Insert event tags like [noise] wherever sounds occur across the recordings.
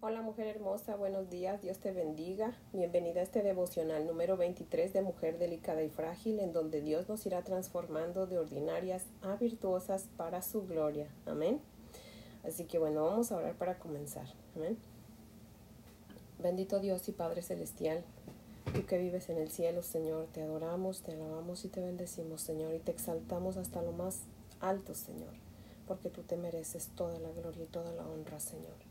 Hola mujer hermosa, buenos días, Dios te bendiga. Bienvenida a este devocional número 23 de Mujer Delicada y Frágil, en donde Dios nos irá transformando de ordinarias a virtuosas para su gloria. Amén. Así que bueno, vamos a orar para comenzar. Amén. Bendito Dios y Padre Celestial, tú que vives en el cielo, Señor, te adoramos, te alabamos y te bendecimos, Señor, y te exaltamos hasta lo más alto, Señor, porque tú te mereces toda la gloria y toda la honra, Señor.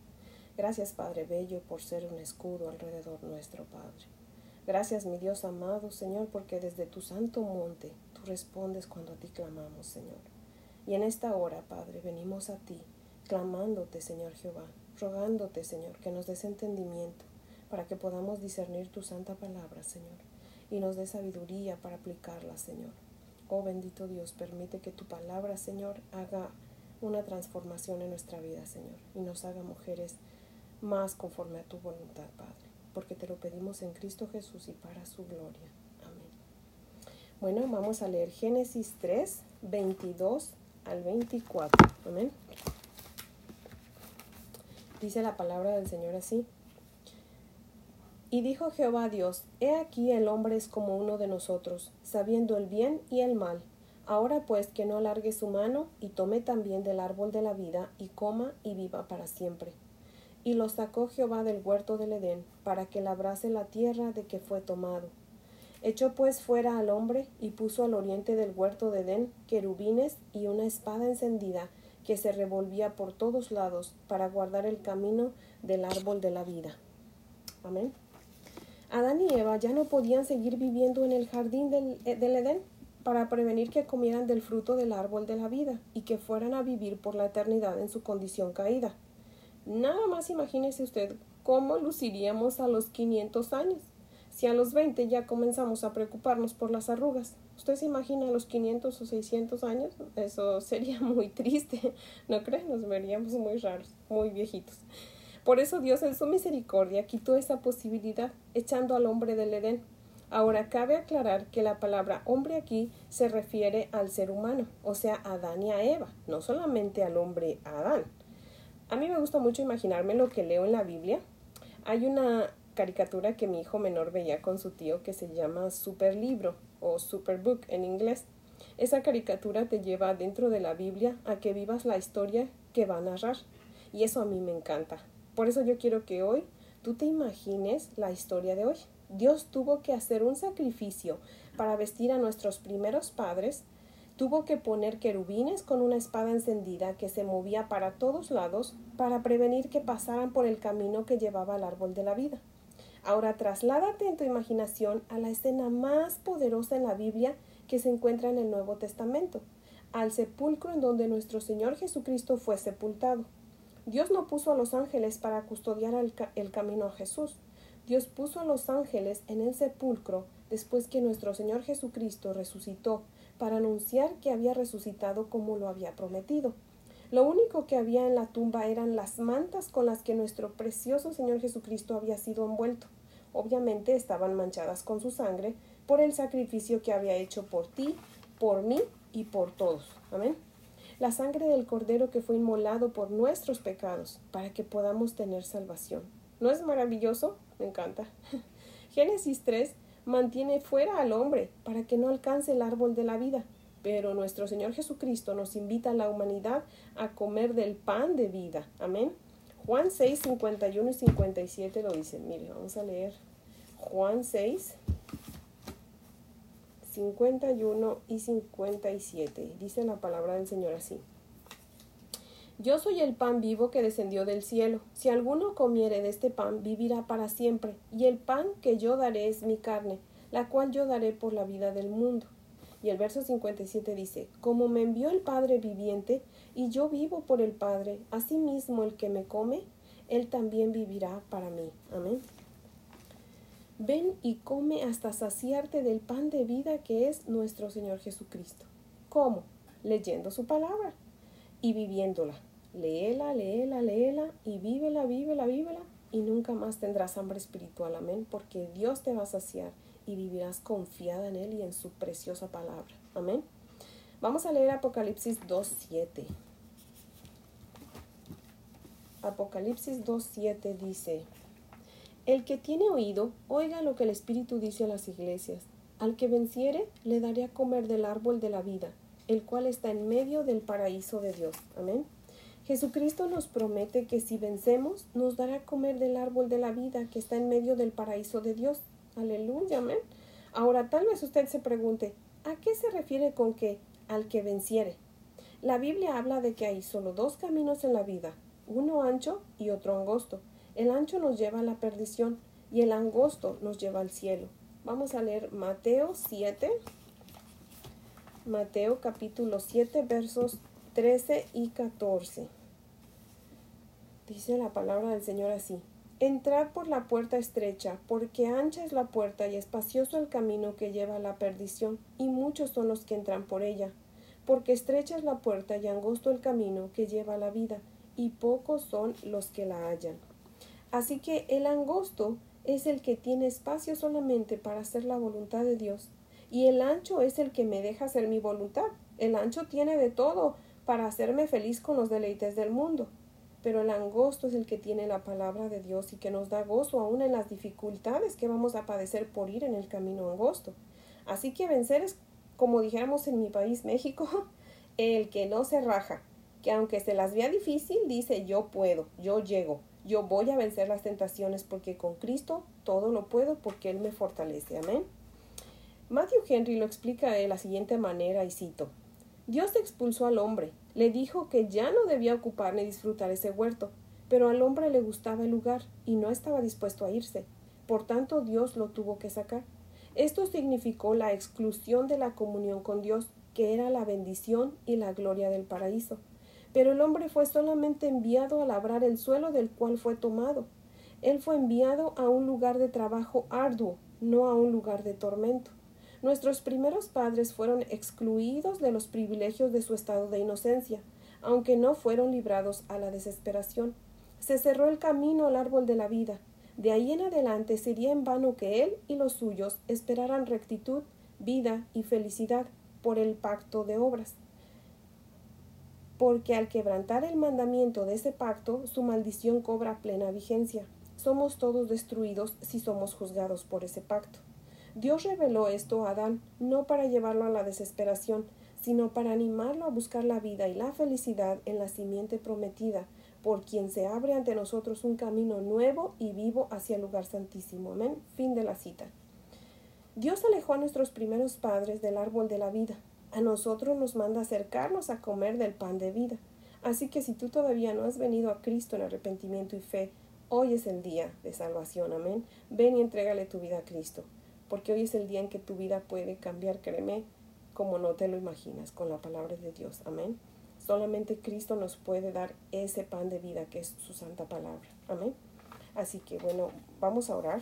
Gracias, Padre Bello, por ser un escudo alrededor nuestro, Padre. Gracias, mi Dios amado, Señor, porque desde tu santo monte tú respondes cuando a ti clamamos, Señor. Y en esta hora, Padre, venimos a ti, clamándote, Señor Jehová, rogándote, Señor, que nos des entendimiento para que podamos discernir tu santa palabra, Señor, y nos dé sabiduría para aplicarla, Señor. Oh bendito Dios, permite que tu palabra, Señor, haga una transformación en nuestra vida, Señor, y nos haga mujeres más conforme a tu voluntad, Padre, porque te lo pedimos en Cristo Jesús y para su gloria. Amén. Bueno, vamos a leer Génesis 3, 22 al 24. Amén. Dice la palabra del Señor así. Y dijo Jehová Dios, He aquí el hombre es como uno de nosotros, sabiendo el bien y el mal. Ahora pues que no alargue su mano y tome también del árbol de la vida y coma y viva para siempre. Y lo sacó Jehová del huerto del Edén, para que labrase la tierra de que fue tomado. Echó pues fuera al hombre y puso al oriente del huerto de Edén querubines y una espada encendida que se revolvía por todos lados para guardar el camino del árbol de la vida. Amén. Adán y Eva ya no podían seguir viviendo en el jardín del, eh, del Edén para prevenir que comieran del fruto del árbol de la vida y que fueran a vivir por la eternidad en su condición caída. Nada más imagínese usted cómo luciríamos a los 500 años. Si a los 20 ya comenzamos a preocuparnos por las arrugas, ¿usted se imagina a los 500 o 600 años? Eso sería [laughs] muy triste, ¿no cree? Nos veríamos muy raros, muy viejitos. Por eso Dios en su misericordia quitó esa posibilidad, echando al hombre del Edén. Ahora cabe aclarar que la palabra hombre aquí se refiere al ser humano, o sea, a Adán y a Eva, no solamente al hombre Adán. A mí me gusta mucho imaginarme lo que leo en la Biblia. Hay una caricatura que mi hijo menor veía con su tío que se llama Super Libro o Super Book en inglés. Esa caricatura te lleva dentro de la Biblia a que vivas la historia que va a narrar. Y eso a mí me encanta. Por eso yo quiero que hoy tú te imagines la historia de hoy. Dios tuvo que hacer un sacrificio para vestir a nuestros primeros padres Tuvo que poner querubines con una espada encendida que se movía para todos lados para prevenir que pasaran por el camino que llevaba al árbol de la vida. Ahora trasládate en tu imaginación a la escena más poderosa en la Biblia que se encuentra en el Nuevo Testamento, al sepulcro en donde nuestro Señor Jesucristo fue sepultado. Dios no puso a los ángeles para custodiar el, camino a Jesús. Dios puso a los ángeles en el sepulcro después que nuestro Señor Jesucristo resucitó para anunciar que había resucitado como lo había prometido. Lo único que había en la tumba eran las mantas con las que nuestro precioso Señor Jesucristo había sido envuelto. Obviamente estaban manchadas con su sangre por el sacrificio que había hecho por ti, por mí y por todos. Amén. La sangre del Cordero que fue inmolado por nuestros pecados para que podamos tener salvación. ¿No es maravilloso? Me encanta. [laughs] Génesis 3 mantiene fuera al hombre para que no alcance el árbol de la vida. Pero nuestro Señor Jesucristo nos invita a la humanidad a comer del pan de vida. Amén. Juan 6, 51 y 57 lo dicen. Mire, vamos a leer Juan 6, 51 y 57. Dice la palabra del Señor así. Yo soy el pan vivo que descendió del cielo. Si alguno comiere de este pan, vivirá para siempre. Y el pan que yo daré es mi carne, la cual yo daré por la vida del mundo. Y el verso 57 dice, Como me envió el Padre viviente, y yo vivo por el Padre, asimismo el que me come, él también vivirá para mí. Amén. Ven y come hasta saciarte del pan de vida que es nuestro Señor Jesucristo. ¿Cómo? Leyendo su palabra y viviéndola. Léela, léela, léela y vívela, vívela, vívela y nunca más tendrás hambre espiritual. Amén. Porque Dios te va a saciar y vivirás confiada en Él y en su preciosa palabra. Amén. Vamos a leer Apocalipsis 2.7. Apocalipsis 2.7 dice, El que tiene oído, oiga lo que el Espíritu dice a las iglesias. Al que venciere, le daré a comer del árbol de la vida, el cual está en medio del paraíso de Dios. Amén. Jesucristo nos promete que si vencemos, nos dará a comer del árbol de la vida que está en medio del paraíso de Dios. Aleluya, amén. Ahora tal vez usted se pregunte, ¿a qué se refiere con que al que venciere? La Biblia habla de que hay solo dos caminos en la vida, uno ancho y otro angosto. El ancho nos lleva a la perdición y el angosto nos lleva al cielo. Vamos a leer Mateo 7. Mateo capítulo 7 versos 13 y 14. Dice la palabra del Señor así. Entrad por la puerta estrecha, porque ancha es la puerta y espacioso el camino que lleva a la perdición, y muchos son los que entran por ella. Porque estrecha es la puerta y angosto el camino que lleva a la vida, y pocos son los que la hallan. Así que el angosto es el que tiene espacio solamente para hacer la voluntad de Dios, y el ancho es el que me deja hacer mi voluntad. El ancho tiene de todo para hacerme feliz con los deleites del mundo pero el angosto es el que tiene la palabra de Dios y que nos da gozo aún en las dificultades que vamos a padecer por ir en el camino angosto. Así que vencer es, como dijéramos en mi país, México, [laughs] el que no se raja, que aunque se las vea difícil, dice yo puedo, yo llego, yo voy a vencer las tentaciones porque con Cristo todo lo puedo porque Él me fortalece. Amén. Matthew Henry lo explica de la siguiente manera y cito. Dios expulsó al hombre, le dijo que ya no debía ocupar ni disfrutar ese huerto, pero al hombre le gustaba el lugar y no estaba dispuesto a irse. Por tanto, Dios lo tuvo que sacar. Esto significó la exclusión de la comunión con Dios, que era la bendición y la gloria del paraíso. Pero el hombre fue solamente enviado a labrar el suelo del cual fue tomado. Él fue enviado a un lugar de trabajo arduo, no a un lugar de tormento. Nuestros primeros padres fueron excluidos de los privilegios de su estado de inocencia, aunque no fueron librados a la desesperación. Se cerró el camino al árbol de la vida. De ahí en adelante sería en vano que él y los suyos esperaran rectitud, vida y felicidad por el pacto de obras. Porque al quebrantar el mandamiento de ese pacto, su maldición cobra plena vigencia. Somos todos destruidos si somos juzgados por ese pacto. Dios reveló esto a Adán no para llevarlo a la desesperación, sino para animarlo a buscar la vida y la felicidad en la simiente prometida, por quien se abre ante nosotros un camino nuevo y vivo hacia el lugar santísimo. Amén. Fin de la cita. Dios alejó a nuestros primeros padres del árbol de la vida. A nosotros nos manda acercarnos a comer del pan de vida. Así que si tú todavía no has venido a Cristo en arrepentimiento y fe, hoy es el día de salvación. Amén. Ven y entrégale tu vida a Cristo porque hoy es el día en que tu vida puede cambiar, créeme, como no te lo imaginas, con la palabra de Dios. Amén. Solamente Cristo nos puede dar ese pan de vida que es su santa palabra. Amén. Así que bueno, vamos a orar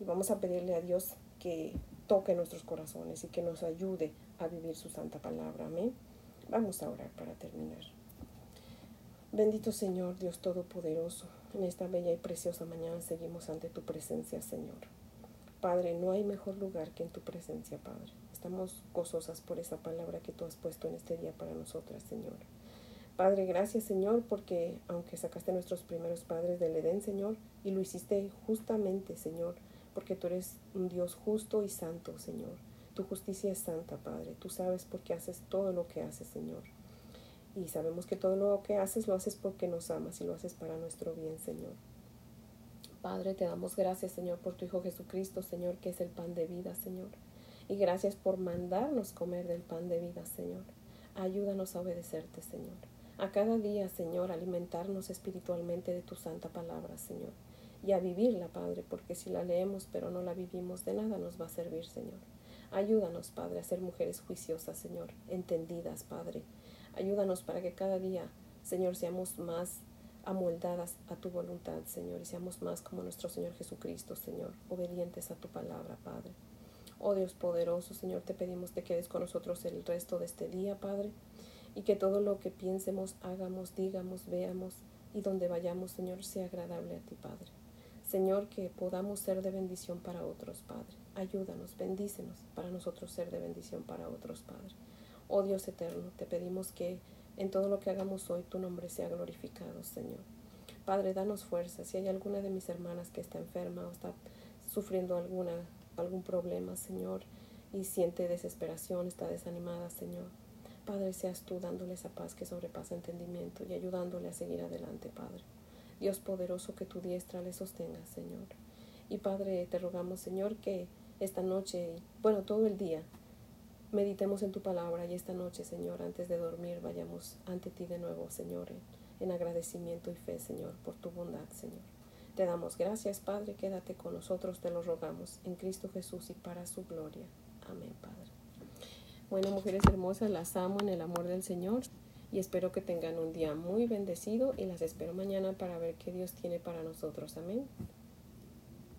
y vamos a pedirle a Dios que toque nuestros corazones y que nos ayude a vivir su santa palabra. Amén. Vamos a orar para terminar. Bendito Señor, Dios Todopoderoso, en esta bella y preciosa mañana seguimos ante tu presencia, Señor. Padre, no hay mejor lugar que en tu presencia, Padre. Estamos gozosas por esa palabra que tú has puesto en este día para nosotras, Señor. Padre, gracias, Señor, porque aunque sacaste a nuestros primeros padres del Edén, Señor, y lo hiciste justamente, Señor, porque tú eres un Dios justo y santo, Señor. Tu justicia es santa, Padre. Tú sabes por qué haces todo lo que haces, Señor. Y sabemos que todo lo que haces lo haces porque nos amas y lo haces para nuestro bien, Señor. Padre, te damos gracias, Señor, por tu Hijo Jesucristo, Señor, que es el pan de vida, Señor. Y gracias por mandarnos comer del pan de vida, Señor. Ayúdanos a obedecerte, Señor. A cada día, Señor, alimentarnos espiritualmente de tu santa palabra, Señor. Y a vivirla, Padre, porque si la leemos pero no la vivimos, de nada nos va a servir, Señor. Ayúdanos, Padre, a ser mujeres juiciosas, Señor, entendidas, Padre. Ayúdanos para que cada día, Señor, seamos más amoldadas a tu voluntad, Señor, y seamos más como nuestro Señor Jesucristo, Señor, obedientes a tu palabra, Padre. Oh Dios poderoso, Señor, te pedimos que quedes con nosotros el resto de este día, Padre, y que todo lo que piensemos, hagamos, digamos, veamos y donde vayamos, Señor, sea agradable a ti, Padre. Señor, que podamos ser de bendición para otros, Padre. Ayúdanos, bendícenos para nosotros ser de bendición para otros, Padre. Oh Dios eterno, te pedimos que en todo lo que hagamos hoy tu nombre sea glorificado, Señor. Padre, danos fuerza. Si hay alguna de mis hermanas que está enferma o está sufriendo alguna, algún problema, Señor, y siente desesperación, está desanimada, Señor. Padre, seas tú dándole esa paz que sobrepasa entendimiento y ayudándole a seguir adelante, Padre. Dios poderoso, que tu diestra le sostenga, Señor. Y Padre, te rogamos, Señor, que esta noche, bueno, todo el día, meditemos en tu palabra y esta noche, Señor, antes de dormir, vayamos ante ti de nuevo, Señor, en agradecimiento y fe, Señor, por tu bondad, Señor. Te damos gracias, Padre, quédate con nosotros, te lo rogamos, en Cristo Jesús y para su gloria. Amén, Padre. Bueno, mujeres hermosas, las amo en el amor del Señor y espero que tengan un día muy bendecido y las espero mañana para ver qué Dios tiene para nosotros. Amén.